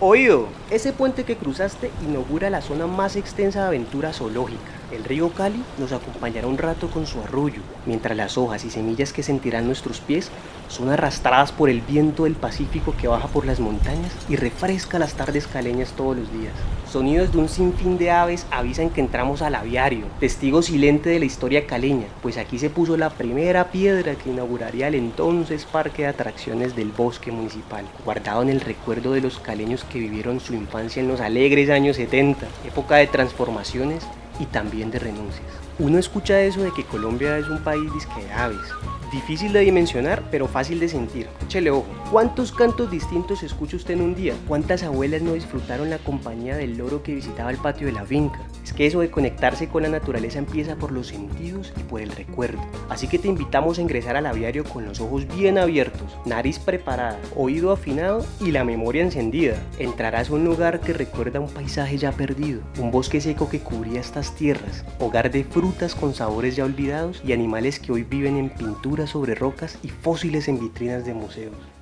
Oído, ese puente que cruzaste inaugura la zona más extensa de aventura zoológica. El río Cali nos acompañará un rato con su arrullo, mientras las hojas y semillas que sentirán nuestros pies son arrastradas por el viento del Pacífico que baja por las montañas y refresca las tardes caleñas todos los días. Sonidos de un sinfín de aves avisan que entramos al aviario, testigo silente de la historia caleña, pues aquí se puso la primera piedra que inauguraría el entonces parque de atracciones del bosque municipal, guardado en el recuerdo de los caleños que vivieron su infancia en los alegres años 70, época de transformaciones y también de renuncias. Uno escucha eso de que Colombia es un país disque de aves. Difícil de dimensionar, pero fácil de sentir. Échele ojo. ¿Cuántos cantos distintos escucha usted en un día? ¿Cuántas abuelas no disfrutaron la compañía del loro que visitaba el patio de la finca? Que eso de conectarse con la naturaleza empieza por los sentidos y por el recuerdo. Así que te invitamos a ingresar al aviario con los ojos bien abiertos, nariz preparada, oído afinado y la memoria encendida. Entrarás a un lugar que recuerda un paisaje ya perdido, un bosque seco que cubría estas tierras, hogar de frutas con sabores ya olvidados y animales que hoy viven en pinturas sobre rocas y fósiles en vitrinas de museos.